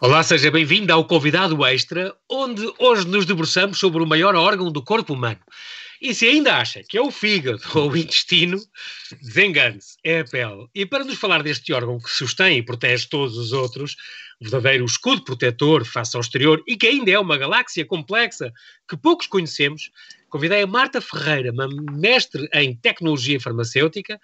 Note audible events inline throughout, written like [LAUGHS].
Olá, seja bem-vindo ao Convidado Extra, onde hoje nos debruçamos sobre o maior órgão do corpo humano. E se ainda acha que é o fígado ou o intestino, desengane-se, é a pele. E para nos falar deste órgão que sustém e protege todos os outros, verdadeiro escudo protetor face ao exterior e que ainda é uma galáxia complexa que poucos conhecemos, convidei a Marta Ferreira, uma mestre em tecnologia farmacêutica,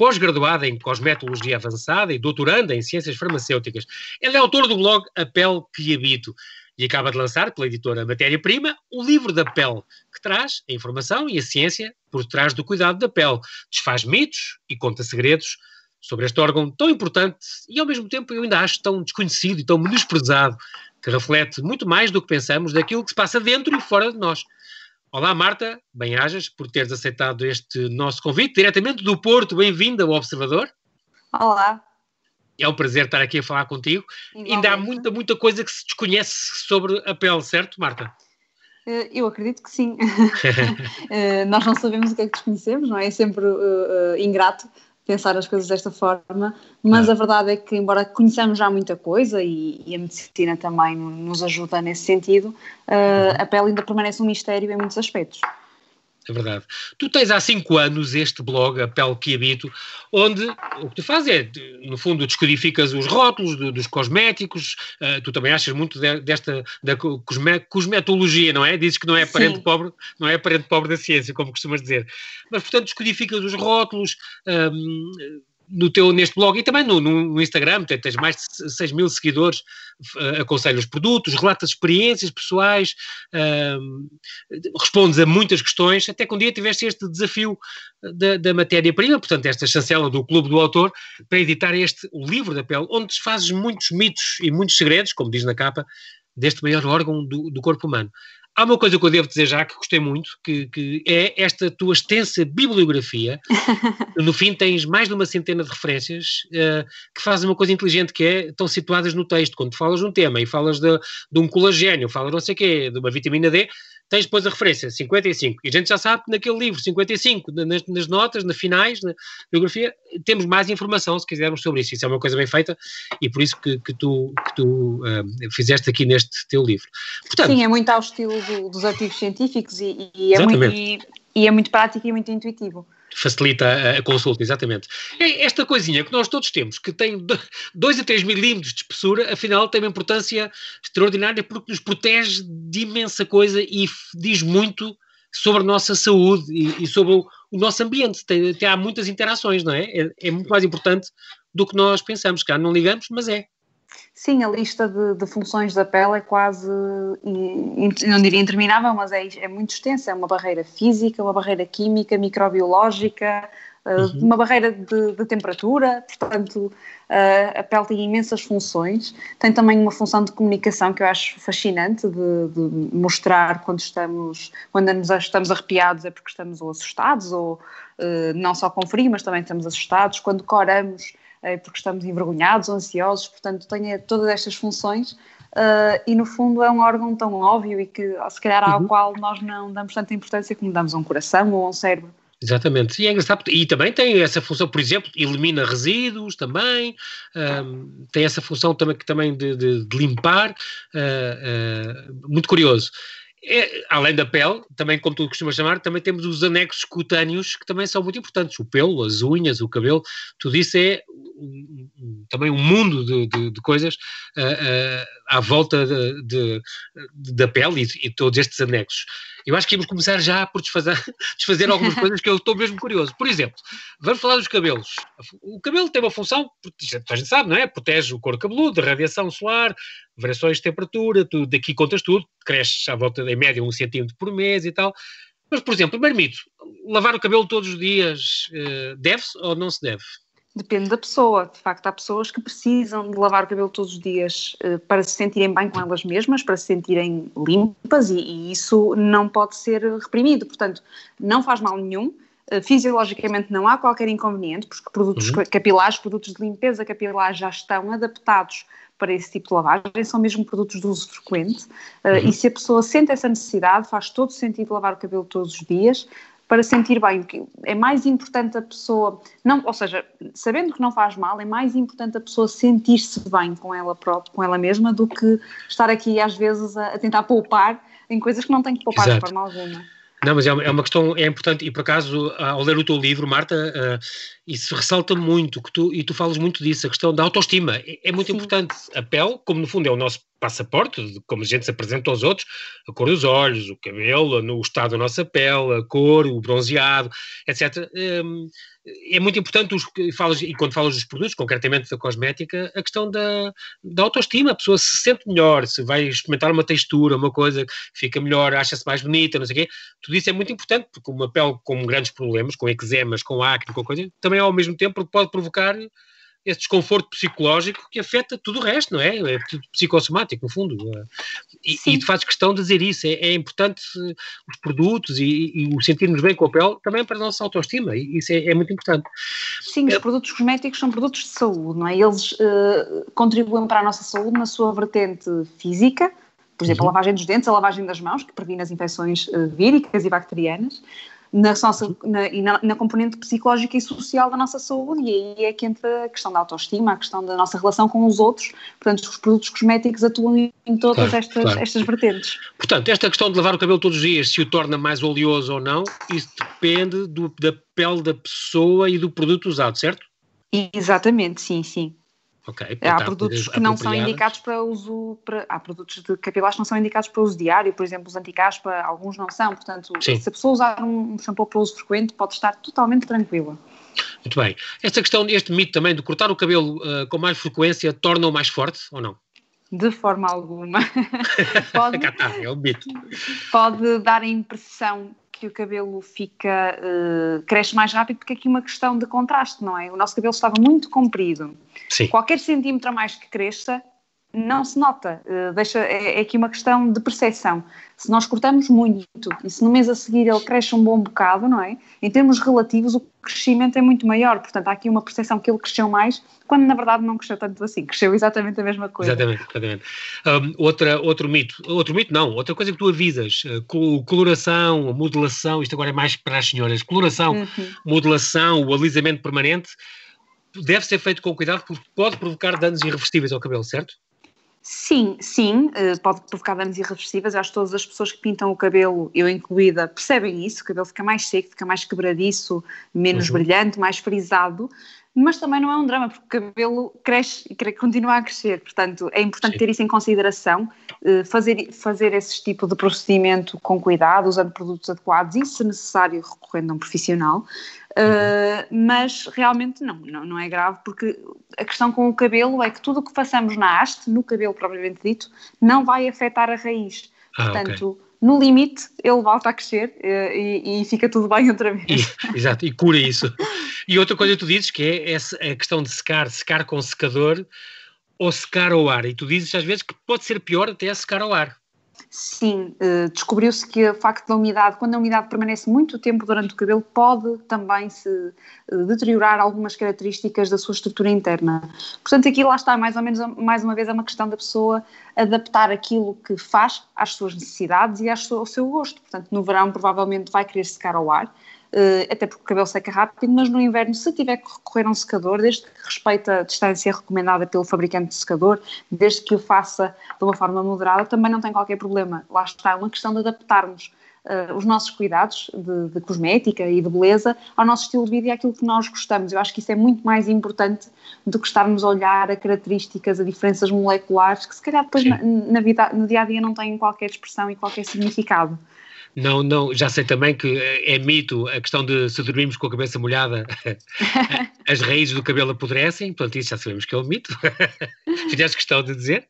pós-graduada em cosmetologia avançada e doutoranda em ciências farmacêuticas. Ela é autora do blog A Pele que Habito e acaba de lançar, pela editora Matéria-Prima, o livro da pele, que traz a informação e a ciência por trás do cuidado da pele, desfaz mitos e conta segredos sobre este órgão tão importante e, ao mesmo tempo, eu ainda acho tão desconhecido e tão menosprezado, que reflete muito mais do que pensamos daquilo que se passa dentro e fora de nós. Olá, Marta, bem-ajas por teres aceitado este nosso convite, diretamente do Porto. Bem-vinda ao Observador. Olá. É um prazer estar aqui a falar contigo. Igualmente. Ainda há muita, muita coisa que se desconhece sobre a pele, certo, Marta? Eh, eu acredito que sim. [LAUGHS] Eh, nós não sabemos o que é que desconhecemos, não é? É sempre uh, uh, ingrato pensar as coisas desta forma, mas a verdade é que, embora conheçamos já muita coisa e, e a medicina também nos ajuda nesse sentido, uh, a pele ainda permanece um mistério em muitos aspectos. É verdade. Tu tens há cinco anos este blog, A Pele que Habito, onde o que tu fazes é, no fundo, descodificas os rótulos do, dos cosméticos, uh, tu também achas muito de, desta da cosme, cosmetologia, não é? Dizes que não é parente pobre, não é parente pobre da ciência, como costumas dizer. Mas, portanto, descodificas os rótulos, um, no teu, neste blog e também no, no Instagram, tens mais de 6 mil seguidores, uh, aconselhas produtos, relatas experiências pessoais, uh, respondes a muitas questões, até que um dia tiveste este desafio da, da matéria-prima, portanto, esta chancela do Clube do Autor, para editar este, o livro da pele, onde desfazes muitos mitos e muitos segredos, como diz na capa, deste maior órgão do, do corpo humano. Há uma coisa que eu devo dizer já que gostei muito, que, que é esta tua extensa bibliografia. [LAUGHS] no fim tens mais de uma centena de referências uh, que fazem uma coisa inteligente, que é, estão situadas no texto. Quando falas de um tema e falas de, de um colagênio, falas não sei o quê, de uma vitamina D, tens depois a referência 55. E a gente já sabe que naquele livro 55, nas, nas notas, nas finais, na biografia, temos mais informação se quisermos sobre isso. Isso é uma coisa bem feita e por isso que, que tu, que tu uh, fizeste aqui neste teu livro. Portanto, Sim, é muito ao estilo do, dos artigos científicos e, e é muito, e, e é muito prático e muito intuitivo facilita a, consulta, exatamente. É esta coisinha que nós todos temos, que tem 2 a 3 milímetros de espessura, afinal tem uma importância extraordinária porque nos protege de imensa coisa e diz muito sobre a nossa saúde e, e sobre o, o, nosso ambiente. Tem, tem, há muitas interações, não é? é? é? muito mais importante do que nós pensamos. Cá não ligamos, mas é. Sim, a lista de, de, funções da pele é quase, não diria interminável, mas é, é, muito extensa. É uma barreira física, uma barreira química, microbiológica, eh, uhum. uma barreira de, de, temperatura. Portanto, uh, a pele tem imensas funções. Tem também uma função de comunicação que eu acho fascinante, de, de mostrar quando estamos, quando nos estamos arrepiados é porque estamos ou assustados, ou uh, não só com frio, mas também estamos assustados. Quando coramos porque estamos envergonhados ansiosos, portanto tem todas estas funções uh, e no fundo é um órgão tão óbvio e que se calhar ao uhum. qual nós não damos tanta importância como damos a um coração ou a um cérebro. Exatamente, e é engraçado, e também tem essa função, por exemplo, elimina resíduos também, um, tem essa função também, também de, de, de limpar, uh, uh, muito curioso. É, além da pele, também como tu costumas chamar, também temos os anexos cutâneos que também são muito importantes. O pelo, as unhas, o cabelo, tudo isso é também um mundo de, de, de coisas uh, uh, à volta de, da pele e, e, todos estes anexos. Eu acho que íamos começar já por desfazer, [LAUGHS] desfazer algumas [LAUGHS] coisas que eu estou mesmo curioso. Por exemplo, vamos falar dos cabelos. O cabelo tem uma função, a gente sabe, não é? Protege o couro cabeludo da radiação solar, variações de temperatura, tudo, daqui contas tudo, cresce à volta, em média, um centímetro por mês e tal. Mas, por exemplo, primeiro mito, lavar o cabelo todos os dias uh, deve-se ou não se deve? Depende da pessoa. De facto, há pessoas que precisam de lavar o cabelo todos os dias uh, para se sentirem bem com elas mesmas, para se sentirem limpas e, e isso não pode ser reprimido. Portanto, não faz mal nenhum. Uh, fisiologicamente não há qualquer inconveniente, porque produtos uhum. capilares, produtos de limpeza capilar já estão adaptados para esse tipo de lavagem, são mesmo produtos de uso frequente. Uh, uhum. E se a pessoa sente essa necessidade, faz todo sentido lavar o cabelo todos os dias. Para sentir bem. É mais importante a pessoa, não, ou seja, sabendo que não faz mal, é mais importante a pessoa sentir-se bem com ela própria, com ela mesma, do que estar aqui às vezes a, a tentar poupar em coisas que não tem que poupar Exato. de forma alguma. Não, mas é uma, é uma, questão, é importante, e por acaso, ao ler o teu livro, Marta, uh, isso ressalta muito, que tu, e tu falas muito disso, a questão da autoestima. É, é muito Sim. importante. A pele, como no fundo é o nosso passaporte, como a gente se apresenta aos outros, a cor dos olhos, o cabelo, o estado da nossa pele, a cor, o bronzeado, etc. Um, é muito importante, os, falas, e quando falas dos produtos, concretamente da cosmética, a questão da, da autoestima. A pessoa se sente melhor, se vai experimentar uma textura, uma coisa, fica melhor, acha-se mais bonita, não sei o quê. Tudo isso é muito importante, porque uma pele com grandes problemas, com eczemas, com acne, com coisa, também ao mesmo tempo pode provocar esse desconforto psicológico que afeta tudo o resto, não é? É tudo psicossomático, no fundo. E, e tu fazes questão de dizer isso. É, é importante os produtos e, e, o sentirmos bem com a pele também para a nossa autoestima. E isso é, é muito importante. Sim, os é, produtos cosméticos são produtos de saúde, não é? Eles uh, contribuem para a nossa saúde na sua vertente física, por exemplo, uhum. a lavagem dos dentes, a lavagem das mãos, que previne as infecções uh, víricas e bacterianas, na, nossa, na, e na, na, componente psicológica e social da nossa saúde, e aí é que entra a questão da autoestima, a questão da nossa relação com os outros. Portanto, os produtos cosméticos atuam em todas claro, estas, claro. estas vertentes. Portanto, esta questão de lavar o cabelo todos os dias, se o torna mais oleoso ou não, isso depende do, da pele da pessoa e do produto usado, certo? Exatamente, sim, sim. Okay, há produtos que não são indicados para uso, para, há produtos de capilares que não são indicados para uso diário, por exemplo, os anticaspa, alguns não são, portanto, Sim. se a pessoa usar um shampoo para uso frequente, pode estar totalmente tranquila. Muito bem. Esta questão, este mito também de cortar o cabelo uh, com mais frequência torna-o mais forte ou não? De forma alguma. [LAUGHS] pode, é um mito. pode dar a impressão que o cabelo fica, uh, cresce mais rápido, porque é aqui uma questão de contraste, não é? O nosso cabelo estava muito comprido. Sim. Qualquer centímetro a mais que cresça, não se nota. Uh, deixa, é, é, aqui uma questão de percepção. Se nós cortamos muito e se no mês a seguir ele cresce um bom bocado, não é? Em termos relativos, o crescimento é muito maior. Portanto, há aqui uma percepção que ele cresceu mais, quando na verdade não cresceu tanto assim. Cresceu exatamente a mesma coisa. Exatamente, exatamente. Um, outra, outro mito, outro mito não, outra coisa que tu avisas, uh, coloração, modelação, isto agora é mais para as senhoras, coloração, uhum. modelação, o alisamento permanente, deve ser feito com cuidado porque pode provocar danos irreversíveis ao cabelo, certo? Sim, sim, eh, pode provocar danos irreversíveis. Acho que todas as pessoas que pintam o cabelo, eu incluída, percebem isso. O cabelo fica mais seco, fica mais quebradiço, menos uhum. brilhante, mais frisado. Mas também não é um drama, porque o cabelo cresce e continua a crescer. Portanto, é importante sim. ter isso em consideração, eh, fazer, fazer esse tipo de procedimento com cuidado, usando produtos adequados e, se necessário, recorrendo a um profissional. Uh, mas realmente não, não, não, é grave, porque a questão com o cabelo é que tudo o que façamos na haste, no cabelo propriamente dito, não vai afetar a raiz. Ah, Portanto, okay. No limite, ele volta a crescer uh, e, e, fica tudo bem outra vez. E, exato, e cura isso. E outra coisa que tu dizes que é essa, a questão de secar, secar com secador ou secar ao ar. E tu dizes às vezes que pode ser pior até secar ao ar. Sim, uh, descobriu-se que o facto da umidade, quando a umidade permanece muito tempo durante o cabelo, pode também se uh, deteriorar algumas características da sua estrutura interna. Portanto, aqui lá está, mais ou menos, mais uma vez, é uma questão da pessoa adaptar aquilo que faz às suas necessidades e ao seu gosto. Portanto, no verão provavelmente vai querer secar ao ar, até porque o cabelo seca rápido, mas no inverno, se tiver que recorrer a um secador, desde que respeite a distância recomendada pelo fabricante de secador, desde que o faça de uma forma moderada, também não tem qualquer problema. Lá está, é uma questão de adaptarmos uh, os nossos cuidados de, de, cosmética e de beleza ao nosso estilo de vida e àquilo que nós gostamos. Eu acho que isso é muito mais importante do que estarmos a olhar a características, a diferenças moleculares, que se calhar depois na, na vida, no dia a dia não têm qualquer expressão e qualquer significado. Não, não, já sei também que é mito a questão de se dormirmos com a cabeça molhada, [LAUGHS] as raízes do cabelo apodrecem, portanto, isso já sabemos que é um mito. [LAUGHS] Fizeste questão de dizer.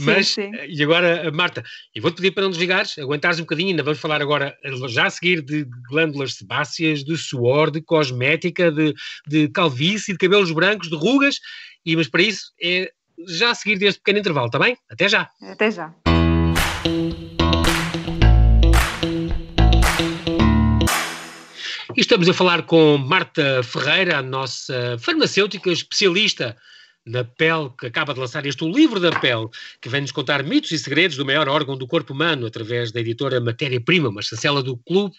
Mas, sim, sim. e agora, Marta, eu vou-te pedir para não desligares, aguentares um bocadinho, ainda vamos falar agora, já a seguir, de glândulas sebáceas, de suor, de cosmética, de, de calvície, de cabelos brancos, de rugas, e, mas para isso é já a seguir deste pequeno intervalo, está bem? Até já. Até já. E estamos a falar com Marta Ferreira, a nossa farmacêutica especialista na pele, que acaba de lançar este O Livro da Pele, que vem-nos contar mitos e segredos do maior órgão do corpo humano, através da editora Matéria-Prima, uma chancela do clube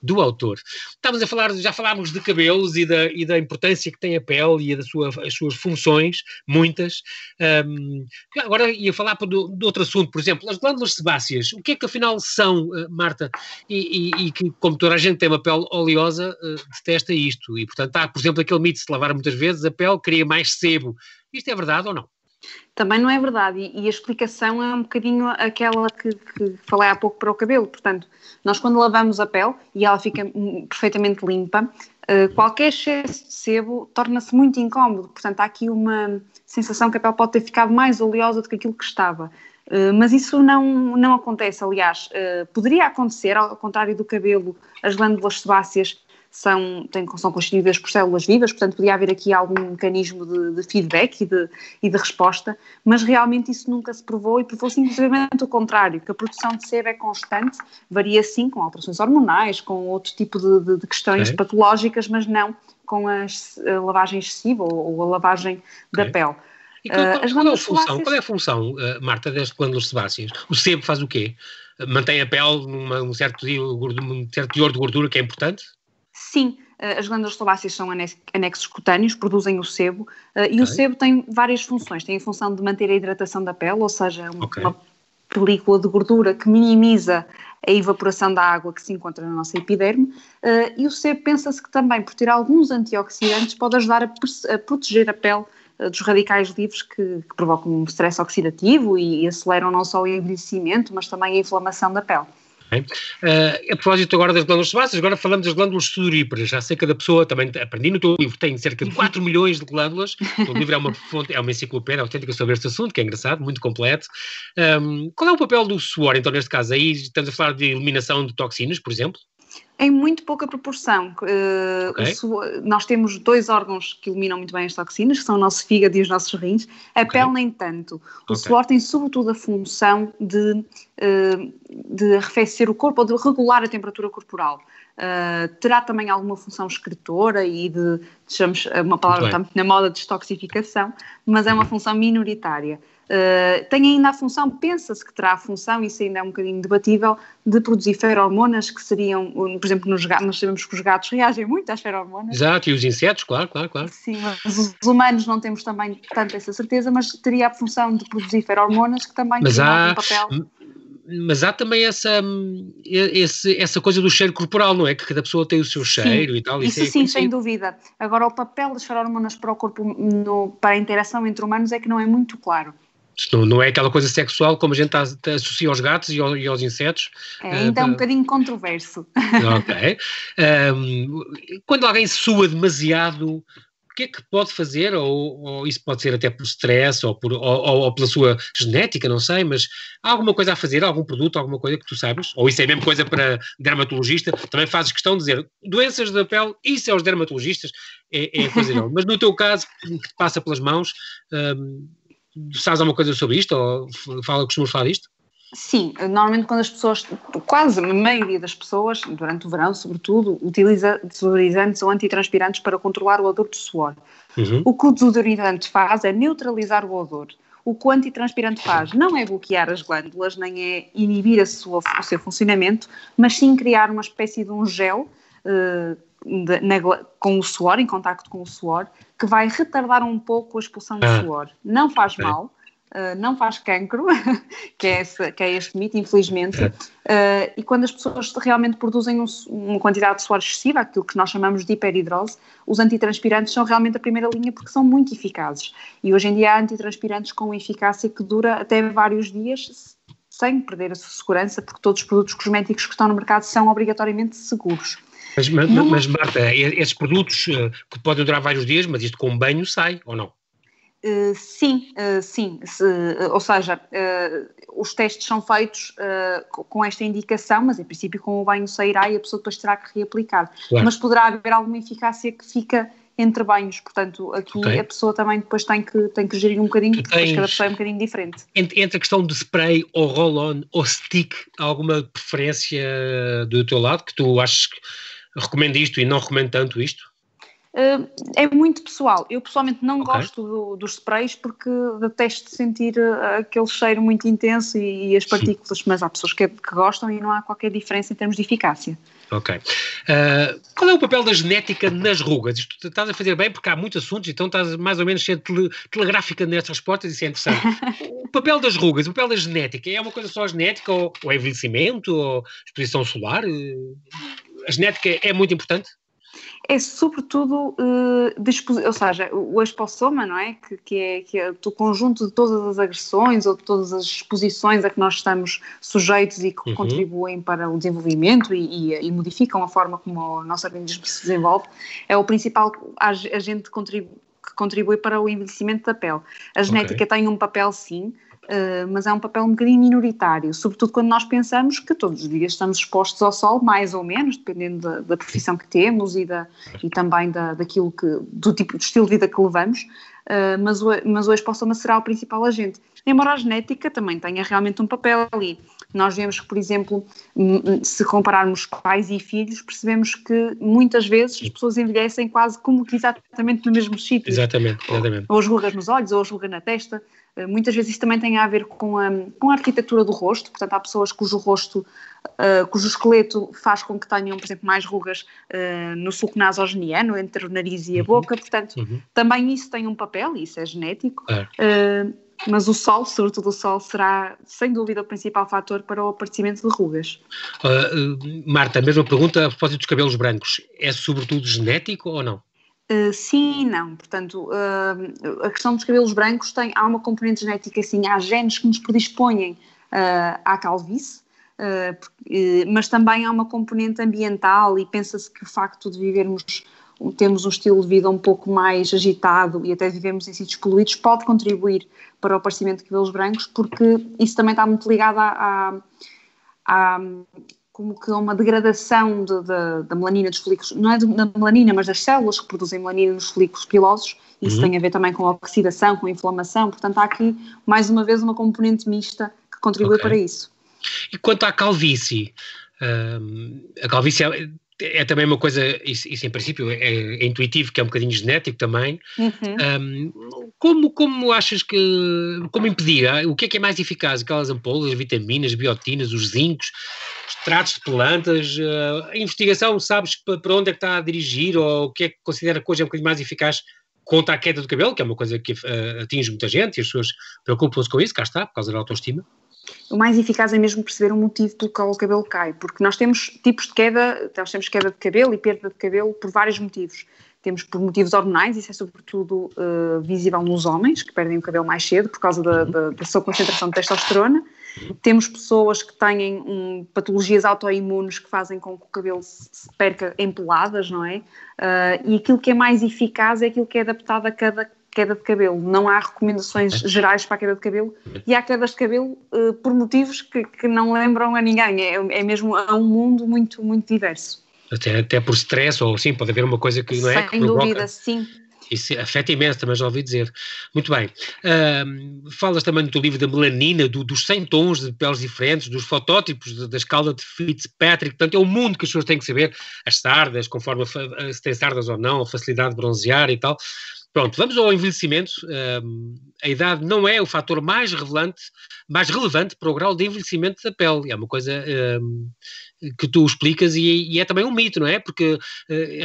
do autor. Estávamos a falar, já falámos de cabelos e da, e da importância que tem a pele e das sua, as suas funções, muitas. Um, agora ia falar de, de, outro assunto, por exemplo, as glândulas sebáceas. O que é que afinal são, uh, Marta? E, e, e, que, como toda a gente tem uma pele oleosa, uh, detesta isto. E, portanto, há, por exemplo, aquele mito de se lavar muitas vezes, a pele cria mais sebo. Isto é verdade ou não? Também não é verdade, e, e a explicação é um bocadinho aquela que, que, falei há pouco para o cabelo. Portanto, nós quando lavamos a pele e ela fica perfeitamente limpa, uh, qualquer excesso de sebo torna-se muito incómodo. Portanto, há aqui uma sensação que a pele pode ter ficado mais oleosa do que aquilo que estava. Uh, mas isso não, não acontece, aliás, uh, poderia acontecer, ao contrário do cabelo, as glândulas sebáceas são, têm, são constituídas por células vivas, portanto podia haver aqui algum mecanismo de, de feedback e de, e de, resposta, mas realmente isso nunca se provou e provou simplesmente o contrário, que a produção de sebo é constante, varia sim com alterações hormonais, com outro tipo de, de questões okay. patológicas, mas não com a, a lavagem excessiva ou, ou a lavagem okay. da pele. E qual, qual, uh, qual, é a função, qual é a função, uh, Marta, das glândulas sebáceas? O sebo faz o quê? Mantém a pele num certo, um certo teor de gordura que é importante? Sim, eh, as glândulas sebáceas são anexos cutâneos, produzem o sebo, eh, e o sebo tem várias funções. Tem a função de manter a hidratação da pele, ou seja, okay. uma película de gordura que minimiza a evaporação da água que se encontra na nossa epiderme, eh, e o sebo pensa-se que também, por ter alguns antioxidantes, pode ajudar a, proteger a pele dos radicais livres que, que provocam um stress oxidativo e aceleram não só o envelhecimento, mas também a inflamação da pele. Uh, a propósito agora das glândulas sebáceas, agora falamos das glândulas sudoríparas. Já sei que cada pessoa, também aprendi no teu livro, tem cerca de 4 milhões de glândulas. [LAUGHS] O teu livro é uma fonte, é uma enciclopédia autêntica sobre este assunto, que é engraçado, muito completo. Um, qual é o papel do suor, então, neste caso? Aí estamos a falar de eliminação de toxinas, por exemplo? Em muito pouca proporção. Uh, okay. nós temos dois órgãos que eliminam muito bem as toxinas, que são o nosso fígado e os nossos rins. A okay. pele, nem tanto. O okay. suor tem, sobretudo, a função de, uh, de arrefecer o corpo ou de regular a temperatura corporal. Uh, terá também alguma função escritora e de, digamos, uma palavra muito na moda, de destoxificação, mas é uma função minoritária. Uh, tem ainda a função, pensa-se que terá a função, isso ainda é um bocadinho debatível, de produzir feromonas que seriam, por exemplo, nos gatos, nós sabemos que os gatos reagem muito às feromonas. Exato, e os insetos, claro, claro, claro. Sim, mas os humanos não temos também tanto essa certeza, mas teria a função de produzir feromonas que também mas há, um papel. Mas há também essa, esse, essa coisa do cheiro corporal, não é? Que cada pessoa tem o seu cheiro sim, e tal. Isso, isso é sim, sem dúvida. Agora, o papel das feromonas para o corpo, no, para a interação entre humanos é que não é muito claro. Não, não é aquela coisa sexual como a gente associa aos gatos e, ao, e aos insetos. É, ainda uh, é um bocadinho controverso. [LAUGHS] Ok. Um, quando alguém sua demasiado, o que é que pode fazer? Ou, ou isso pode ser até por stress ou, por, ou, ou, pela sua genética, não sei, mas há alguma coisa a fazer? Algum produto, alguma coisa que tu sabes? Ou isso é a mesma coisa para dermatologista? Também fazes questão de dizer doenças da pele, isso é os dermatologistas, é, é a coisa [LAUGHS] não. Mas no teu caso, que te passa pelas mãos. Um, sabes alguma coisa sobre isto? Ou fala, costumas falar disto? Sim, normalmente quando as pessoas, quase a maioria das pessoas, durante o verão sobretudo, utiliza desodorizantes ou antitranspirantes para controlar o odor do suor. Uhum. O que o desodorizante faz é neutralizar o odor. O que o antitranspirante faz não é bloquear as glândulas, nem é inibir a sua, o seu funcionamento, mas sim criar uma espécie de um gel uh, de, na, com o suor, em contacto com o suor, que vai retardar um pouco a expulsão do ah. suor. Não faz mal, uh, não faz cancro, [LAUGHS] que, é esse, que é este mito, infelizmente. Uh, e quando as pessoas realmente produzem um, uma quantidade de suor excessiva, aquilo que nós chamamos de hiperidrose, os antitranspirantes são realmente a primeira linha porque são muito eficazes. E hoje em dia há antitranspirantes com eficácia que dura até vários dias sem perder a sua segurança, porque todos os produtos cosméticos que estão no mercado são obrigatoriamente seguros. Mas, mas, mas Marta, esses produtos uh, que podem durar vários dias, mas isto com banho sai ou não? Uh, sim, uh, sim. Se, ou seja, os testes são feitos com esta indicação, mas em princípio com o banho sairá e a pessoa depois terá que reaplicar. Claro. Mas poderá haver alguma eficácia que fica entre banhos, portanto aqui okay. a pessoa também depois tem que, tem que gerir um bocadinho, porque cada pessoa é um bocadinho diferente. Entre, entre a questão de spray ou roll-on ou stick, há alguma preferência do teu lado que tu achas que recomendo isto e não recomendo tanto isto? Uh, é muito pessoal. Eu pessoalmente não okay. gosto do, dos sprays porque detesto sentir uh, aquele cheiro muito intenso e, e as partículas, Sim. mas há pessoas que, que, gostam e não há qualquer diferença em termos de eficácia. Ok. Uh, qual é o papel da genética nas rugas? Isto estás a fazer bem porque há muitos assuntos, então estás mais ou menos sendo tele, telegráfica nestas respostas, isso é interessante. [LAUGHS] o papel das rugas, o papel da genética, é uma coisa só genética ou, ou envelhecimento ou exposição solar? A genética é muito importante? É sobretudo, uh, ou seja, o espossoma, não é? Que, que, é? que é o conjunto de todas as agressões ou de todas as exposições a que nós estamos sujeitos e que uhum. contribuem para o desenvolvimento e, e, e, modificam a forma como o nosso organismo se desenvolve, é o principal agente contribu que contribui para o envelhecimento da pele. A genética okay. tem um papel, sim, Uh, mas é um papel um bocadinho minoritário, sobretudo quando nós pensamos que todos os dias estamos expostos ao sol, mais ou menos, dependendo da, da profissão que temos e, da, e também da, daquilo que, do tipo de estilo de vida que levamos, uh, mas, o, mas o expossoma será o principal agente. Embora a genética também tenha realmente um papel ali. Nós vemos que, por exemplo, se compararmos pais e filhos, percebemos que muitas vezes as pessoas envelhecem quase como que exatamente no mesmo sítio. Exatamente, exatamente. Ou as rugas nos olhos, ou as rugas na testa. Eh, muitas vezes isso também tem a ver com a, com a arquitetura do rosto, portanto, há pessoas cujo rosto, uh, cujo esqueleto faz com que tenham, por exemplo, mais rugas uh, no sulco nasogeniano, entre o nariz e a uhum. boca, portanto, uhum. também isso tem um papel, isso é genético. É. Uh, mas o sol, sobretudo o sol, será sem dúvida o principal fator para o aparecimento de rugas. Marta, a mesma pergunta a propósito dos cabelos brancos: é sobretudo genético ou não? Uh, sim e não. Portanto, uh, a questão dos cabelos brancos tem, há uma componente genética, sim, há genes que nos predispõem uh, à calvície, mas também há uma componente ambiental e pensa-se que o facto de vivermos, temos um estilo de vida um pouco mais agitado e até vivemos em sítios poluídos pode contribuir para o aparecimento de cabelos brancos, porque isso também está muito ligado à, à, à como que uma degradação de, de, da melanina dos folículos, não é da melanina, mas das células que produzem melanina nos folículos pilosos, isso uhum. tem a ver também com a oxidação, com a inflamação, portanto há aqui, mais uma vez, uma componente mista que contribui okay. para isso. E quanto à calvície, um, a calvície é, também uma coisa, isso, isso em princípio é, é, intuitivo, que é um bocadinho genético também. Uhum. Um, como, como achas que, como impedir? O que é que é mais eficaz? Aquelas ampolas, as vitaminas, biotinas, os zincos, extratos de plantas, uh, a investigação, sabes para onde é que está a dirigir ou o que é que considera que hoje é um bocadinho mais eficaz contra a queda do cabelo, que é uma coisa que uh, atinge muita gente e as pessoas preocupam-se com isso, cá está, por causa da autoestima o mais eficaz é mesmo perceber o motivo pelo qual o cabelo cai, porque nós temos tipos de queda, nós temos queda de cabelo e perda de cabelo por vários motivos. Temos por motivos hormonais, isso é sobretudo uh, visível nos homens, que perdem o cabelo mais cedo por causa da, da, da sua concentração de testosterona. Temos pessoas que têm um, patologias autoimunes que fazem com que o cabelo se perca em peladas, não é? Uh, e aquilo que é mais eficaz é aquilo que é adaptado a cada queda de cabelo. Não há recomendações gerais para a queda de cabelo e há quedas de cabelo uh, por motivos que, que, não lembram a ninguém. É, é mesmo a um mundo muito, muito diverso. Até, até por stress ou sim, pode haver uma coisa que não é. Sem dúvida, sim. Isso afeta imenso, também já ouvi dizer. Muito bem. Uh, falas também no teu livro da melanina, do, dos 100 tons de peles diferentes, dos fotótipos da escala de Fitzpatrick. Portanto, é o mundo que as pessoas têm que saber. As sardas, conforme a, se tem sardas ou não, a facilidade de bronzear e tal. Pronto, vamos ao envelhecimento. Um, a idade não é o fator mais relevante, mais relevante para o grau de envelhecimento da pele. É uma coisa um, que tu explicas e, e, é também um mito, não é? Porque uh,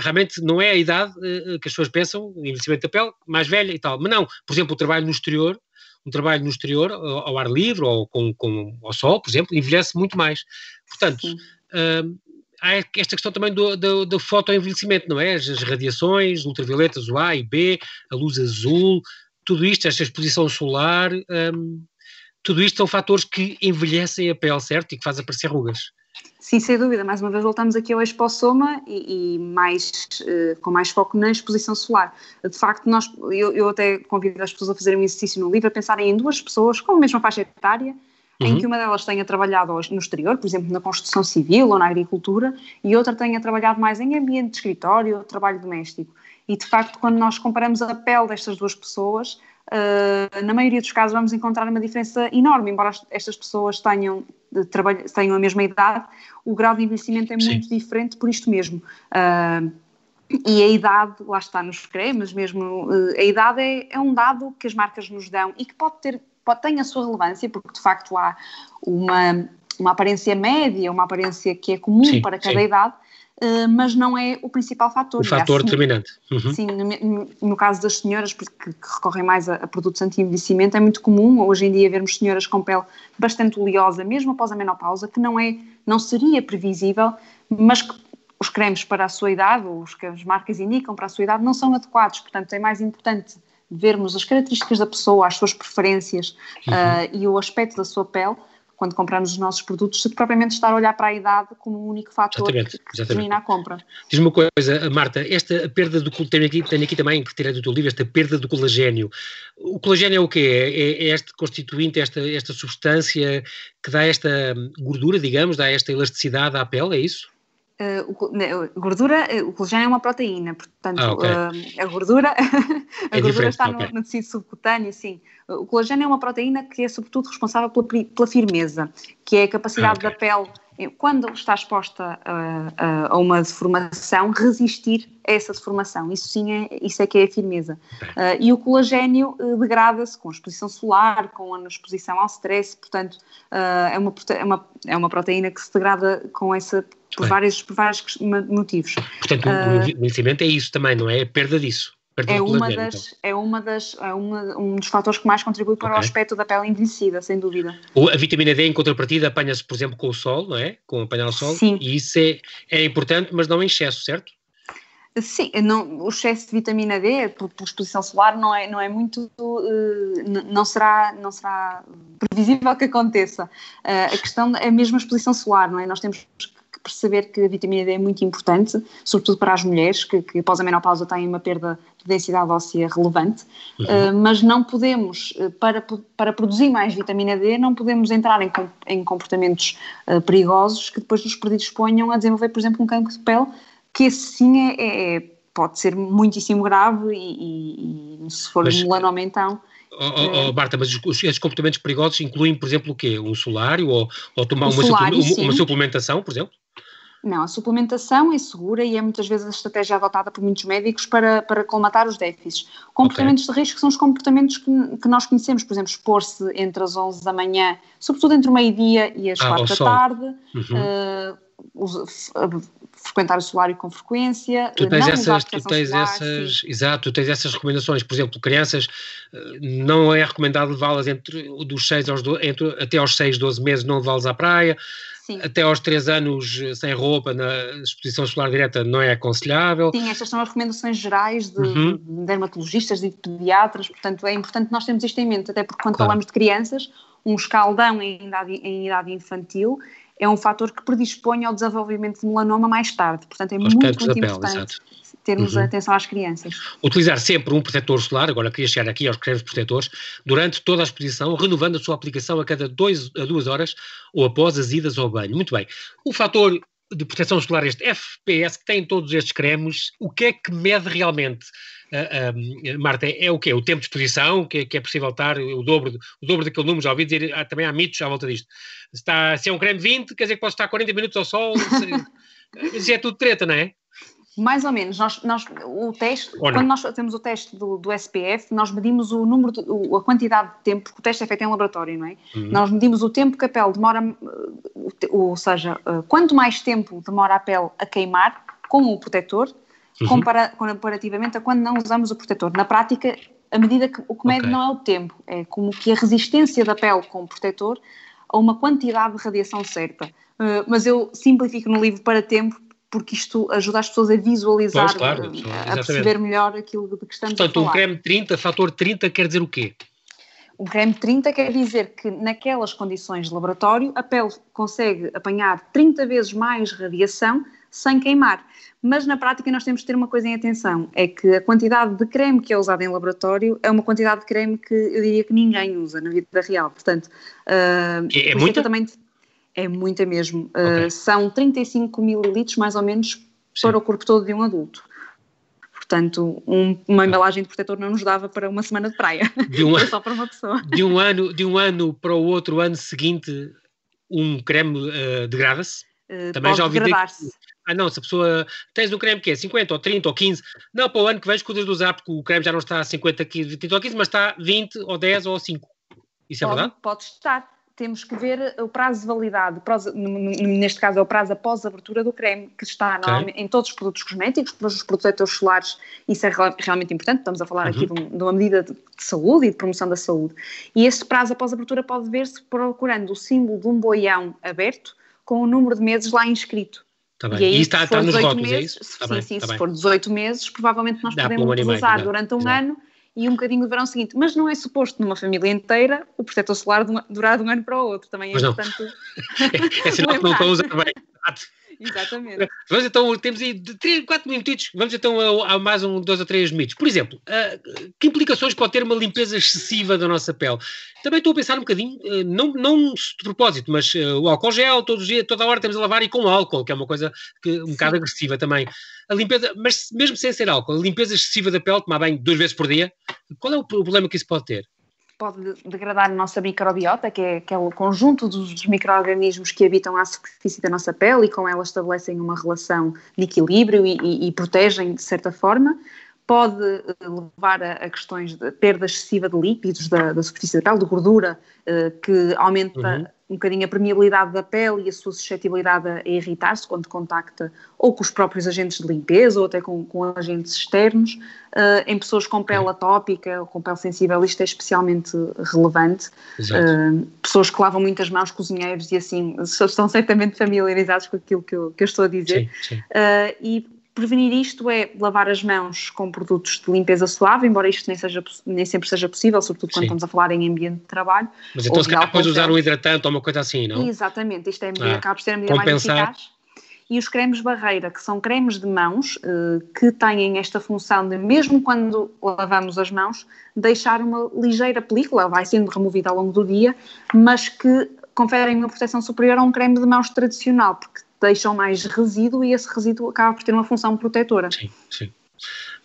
realmente não é a idade uh, que as pessoas pensam, o envelhecimento da pele, mais velha e tal. Mas não, por exemplo, o trabalho no exterior, um trabalho no exterior, ao, ao ar livre ou com, com, ao sol, por exemplo, envelhece muito mais. Portanto, há esta questão também do, do, do fotoenvelhecimento, não é? As, radiações ultravioletas, o A e B, a luz azul, tudo isto, esta exposição solar, um, tudo isto são fatores que envelhecem a pele, certo? E que fazem aparecer rugas. Sim, sem dúvida. Mais uma vez voltamos aqui ao expossoma e, e mais, uh, com mais foco na exposição solar. De facto, nós, eu, eu até convido as pessoas a fazerem um exercício no livro, a pensarem em duas pessoas com a mesma faixa etária, uhum. em que uma delas tenha trabalhado no exterior, por exemplo, na construção civil ou na agricultura, e outra tenha trabalhado mais em ambiente de escritório ou trabalho doméstico. E, de facto, quando nós comparamos a pele destas duas pessoas, uh, na maioria dos casos vamos encontrar uma diferença enorme, embora estas pessoas tenham, tenham a mesma idade, o grau de envelhecimento é muito Sim. diferente por isto mesmo. Uh, E a idade, lá está nos cremes, mesmo a idade é, é um dado que as marcas nos dão e que pode ter, pode, tem a sua relevância, porque de facto há uma, uma aparência média, uma aparência que é comum sim, para cada sim. idade, uh, mas não é o principal fator. O fator determinante. Uhum. Sim, no, no, caso das senhoras, que, que recorrem mais a, a produtos anti-envelhecimento, é muito comum hoje em dia vermos senhoras com pele bastante oleosa, mesmo após a menopausa, que não, é, não seria previsível, mas que os cremes para a sua idade, ou os que as marcas indicam para a sua idade, não são adequados. Portanto, é mais importante vermos as características da pessoa, as suas preferências uhum. uh, e o aspecto da sua pele quando compramos os nossos produtos, se propriamente estar a olhar para a idade como o um único fator exatamente, que determina a compra. Diz-me uma coisa, Marta, esta perda do tenho aqui, tenho aqui também, que tirei do teu livro, esta perda do colagênio. O colagênio é o quê? É, é este constituinte, esta, esta substância que dá esta gordura, digamos, dá esta elasticidade à pele, é isso? Uh, gordura, eh, o colagênio é uma proteína, portanto, ah, okay. uh, a gordura, [LAUGHS] a é gordura está okay. no, no, tecido subcutâneo, sim. O colagênio é uma proteína que é sobretudo responsável pela, pela firmeza, que é a capacidade ah, okay. da pele quando está exposta a, a, uma deformação, resistir a essa deformação. Isso sim é, isso é que é a firmeza. Uh, e o colagênio degrada-se com a exposição solar, com a exposição ao stress, portanto, é, uma, é, uma, é uma proteína que se degrada com essa, por, vários, por vários motivos. Portanto, o envelhecimento é isso também, não é? A perda disso é uma, das, então. é uma das é uma, um dos fatores que mais contribui para okay. o aspecto da pele envelhecida, sem dúvida. A vitamina D, em contrapartida, apanha-se, por exemplo, com o sol, não é? Com apanhar o sol. Sim. E isso é, é importante, mas não em excesso, certo? Sim, não, o excesso de vitamina D por, por, exposição solar não é, não é muito, uh, não, será, não será previsível que aconteça. Uh, a questão é mesmo a exposição solar, não é? Nós temos perceber que a vitamina D é muito importante, sobretudo para as mulheres que, que após a menopausa têm uma perda de densidade óssea relevante, uhum. uh, mas não podemos, uh, para, para produzir mais vitamina D, não podemos entrar em, em comportamentos uh, perigosos que depois nos predisponham a desenvolver, por exemplo, um cancro de pele, que esse sim é, é, é pode ser muitíssimo grave e, e, se for mas, melanoma então... Oh, oh, oh, Marta, mas os, esses comportamentos perigosos incluem, por exemplo, o quê? Um solário ou, ou tomar uma, solário, uma, uma suplementação, por exemplo? Não, a suplementação é segura e é muitas vezes a estratégia adotada por muitos médicos para, para colmatar os déficits. Comportamentos okay. de risco são os comportamentos que, que nós conhecemos, por exemplo, expor-se entre as 11 da manhã, sobretudo entre o meio-dia e as ah, 4 da sol. tarde, uhum. uh, frequentar o solário com frequência, tu tens essas, tu tens solar, essas, exato, tu tens essas recomendações, por exemplo, crianças, eh, não é recomendado levá-las entre dos 6 aos 12, entre, até aos 6, 12 meses, não levá-las à praia, Sim. Até aos 3 anos sem roupa na exposição solar direta não é aconselhável. Sim, estas são as recomendações gerais de, uhum. de dermatologistas e de pediatras, portanto é importante nós termos isto em mente, até porque quando claro. falamos de crianças, um escaldão em idade, em idade infantil é um fator que predispõe ao desenvolvimento de melanoma mais tarde, portanto é muito, muito importante. Exato termos uhum. atenção às crianças. Utilizar sempre um protetor solar, agora queria chegar aqui aos cremes protetores, durante toda a exposição, renovando a sua aplicação a cada dois a duas horas ou após as idas ao banho. Muito bem. O fator de proteção solar, este FPS, que tem todos estes cremes, o que é que mede realmente? Uh, uh, Marta, é, é, o quê? O tempo de exposição, que, que, é possível estar o dobro, o dobro daquele número, já ouvi dizer, há, também há mitos à volta disto. Está, se é um creme 20, quer dizer que pode estar 40 minutos ao sol, [LAUGHS] isso é tudo treta, não é? Mais ou menos. Nós, nós, o teste, quando nós fazemos o teste do, do SPF, nós medimos o número, de, a quantidade de tempo, porque o teste é feito em laboratório, não é? Uhum. Nós medimos o tempo que a pele demora, ou seja, eh, quanto mais tempo demora a pele a queimar com o protetor, uhum. compara, comparativamente a quando não usamos o protetor. Na prática, a medida que o que mede okay. não é o tempo, é como que a resistência da pele com o protetor a uma quantidade de radiação certa. Uh, mas eu simplifico no livro para tempo porque isto ajuda as pessoas a visualizar, pois, claro, a, perceber melhor aquilo de que estamos Portanto, a falar. Portanto, um creme 30, fator 30 quer dizer o quê? O creme 30 quer dizer que naquelas condições de laboratório a pele consegue apanhar 30 vezes mais radiação sem queimar. Mas na prática nós temos de ter uma coisa em atenção, é que a quantidade de creme que é usada em laboratório é uma quantidade de creme que eu diria que ninguém usa na vida real. Portanto, uh, é, é muita? Também, é muita mesmo. Okay. Uh, são 35 mililitros, mais ou menos, Sim. para o corpo todo de um adulto. Portanto, um, uma embalagem de protetor não nos dava para uma semana de praia. De um, [LAUGHS] só para uma pessoa. De um, ano, de um ano para o outro ano seguinte, um creme uh, degrada-se? Uh, Também já ouvi que, ah não, se a pessoa tens um creme que é 50 ou 30 ou 15, não, para o ano que vem escutas de usar porque o creme já não está a 50, 15, 30 ou 15, mas está 20 ou 10 ou 5. Isso é pode, verdade? Pode estar temos que ver o prazo de validade, neste caso é o prazo após a abertura do creme, que está okay. em todos os produtos cosméticos, para os protetores solares, isso é realmente importante, estamos a falar uhum. aqui de, uma medida de, saúde e de promoção da saúde. E esse prazo após a abertura pode ver-se procurando o símbolo de um boião aberto com o número de meses lá inscrito. Tá bem. E, aí, e está, está nos rótulos, meses, é isso? Tá sim, bem, sim, tá se bem. for 18 meses, provavelmente nós Dá podemos usar durante um ano e um bocadinho do verão seguinte. Mas não é suposto numa família inteira o protetor solar durar de um ano para o outro. Também é mas importante. [LAUGHS] é sinal [LAUGHS] que não estão a usar bem. Exatamente. Vamos então, temos aí 3, 4 minutos, vamos então a, a, mais um, dois ou três mitos. Por exemplo, uh, que implicações pode ter uma limpeza excessiva da nossa pele? Também estou a pensar um bocadinho, uh, não, não de propósito, mas uh, o álcool gel, todos os dias, toda a hora temos a lavar e com álcool, que é uma coisa que, um Sim. bocado agressiva também. A limpeza, mas mesmo sem ser álcool, a limpeza excessiva da pele, tomar banho duas vezes por dia, qual é o problema que isso pode ter? Pode degradar a nossa microbiota, que é, é o conjunto dos micro-organismos que habitam à superfície da nossa pele e com ela estabelecem uma relação de equilíbrio e, e, e protegem de certa forma. Pode eh, levar a, a, questões de perda excessiva de lípidos da, da superfície da pele, de gordura, eh, que aumenta uhum um bocadinho a permeabilidade da pele e a sua suscetibilidade a irritar-se quando contacta ou com os próprios agentes de limpeza ou até com, com agentes externos. Uh, em pessoas com pele atópica ou com pele sensível, isto é especialmente relevante. Uh, pessoas que lavam muitas mãos, cozinheiros e assim, estão certamente familiarizados com aquilo que eu, que eu estou a dizer. Sim, sim. Uh, e Prevenir isto é lavar as mãos com produtos de limpeza suave, embora isto nem, seja, nem sempre seja possível, sobretudo quando Sim. estamos a falar em ambiente de trabalho. Mas então se calhar depois usar um hidratante ou uma coisa assim, não? Exatamente, isto é ah, acaba por ser a medida compensar. mais eficaz. E os cremes barreira, que são cremes de mãos, eh, que têm esta função de, mesmo quando lavamos as mãos, deixar uma ligeira película, vai sendo removida ao longo do dia, mas que conferem uma proteção superior a um creme de mãos tradicional, porque deixam mais resíduo e esse resíduo acaba por ter uma função protetora. Sim, sim.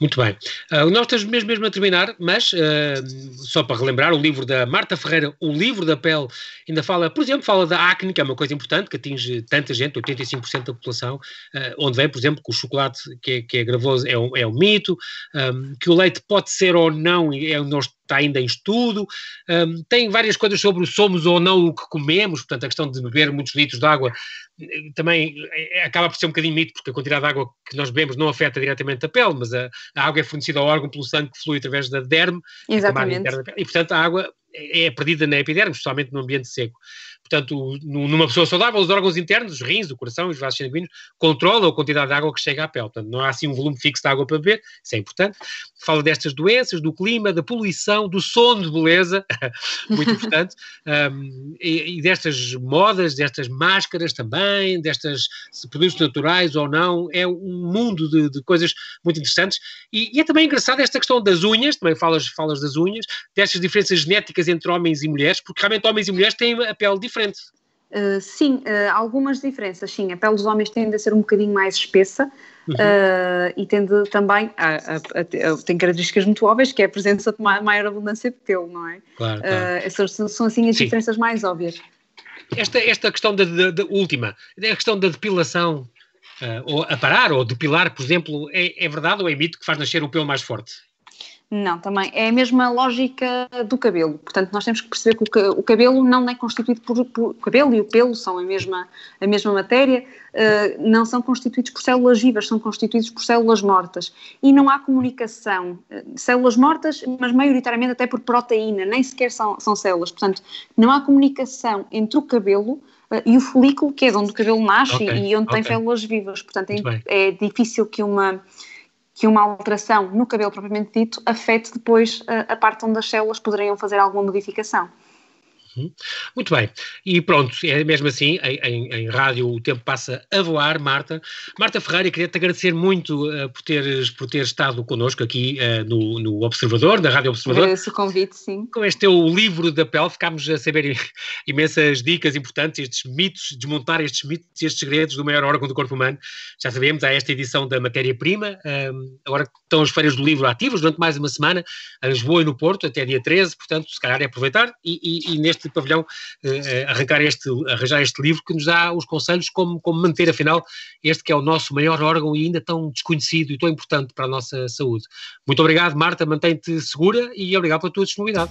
Muito bem. Uh, nós estamos mesmo, mesmo a terminar, mas uh, só para relembrar, o livro da Marta Ferreira, O Livro da Pele, ainda fala, por exemplo, fala da acne, que é uma coisa importante, que atinge tanta gente, 85% da população, uh, onde vem, por exemplo, que o chocolate que é, que é gravoso é um, é um mito, um, que o leite pode ser ou não, é, nós está ainda em estudo. Um, tem várias coisas sobre o somos ou não o que comemos, portanto, a questão de beber muitos litros de água eh, também eh, acaba por ser um bocadinho mito, porque a quantidade de água que nós bebemos não afeta diretamente a pele, mas a, a água é fornecida ao órgão pelo sangue que flui através da derme, Exatamente. e portanto a água é perdida na epiderme, especialmente no ambiente seco. Portanto, numa pessoa saudável, os órgãos internos, os rins, o coração e os vasos sanguíneos, controlam a quantidade de água que chega à pele. Portanto, não há assim um volume fixo de água para beber, isso é importante. Fala destas doenças, do clima, da poluição, do sono de beleza, [LAUGHS] muito importante, um, e, e, destas modas, destas máscaras também, destas produtos naturais ou não, é um mundo de, de coisas muito interessantes. E, e, é também engraçado esta questão das unhas, também falas, falas das unhas, destas diferenças genéticas entre homens e mulheres, porque realmente homens e mulheres têm a pele diferente diferente. Uh, sim, uh, algumas diferenças, sim. A pele dos homens tende a ser um bocadinho mais espessa uhum. uh, e tende também a, a, a, a, tem características muito óbvias, que é a presença de maior abundância de pelo, não é? Claro, claro. São, são, assim as sim. diferenças mais óbvias. Esta, esta questão da, da, da última, a questão da depilação, ou aparar ou depilar, por exemplo, é, é verdade ou é mito que faz nascer o pelo mais forte? Não, também. É a mesma lógica do cabelo. Portanto, nós temos que perceber que o, cabelo não é constituído por, por, O cabelo e o pelo são a mesma, a mesma matéria, uh, não são constituídos por células vivas, são constituídos por células mortas. E não há comunicação. Uh, células mortas, mas maioritariamente até por proteína, nem sequer são, são células. Portanto, não há comunicação entre o cabelo uh, e o folículo, que é de onde o cabelo nasce okay, e onde okay. tem células vivas. Portanto, é, é difícil que uma que uma alteração no cabelo propriamente dito afete depois a, a parte onde as células poderiam fazer alguma modificação. Uhum. Muito bem, e pronto, é mesmo assim, em, em, em, rádio o tempo passa a voar, Marta. Marta Ferreira, queria-te agradecer muito uh, por, teres, por ter estado connosco aqui uh, no, no, Observador, da Rádio Observador. Agradeço o convite, sim. Com este teu livro da pele, ficámos a saber [LAUGHS] imensas dicas importantes, estes mitos, desmontar estes mitos e estes segredos do maior órgão do corpo humano. Já sabemos, há esta edição da matéria-prima, um, agora estão as feiras do livro ativas durante mais uma semana, a Lisboa e no Porto, até dia 13, portanto, se calhar é aproveitar, e, e, e neste este pavilhão, eh, arrancar este, arranjar este livro que nos dá os conselhos como, como manter, afinal, este que é o nosso maior órgão e ainda tão desconhecido e tão importante para a nossa saúde. Muito obrigado, Marta, mantém-te segura e obrigado pela tua disponibilidade.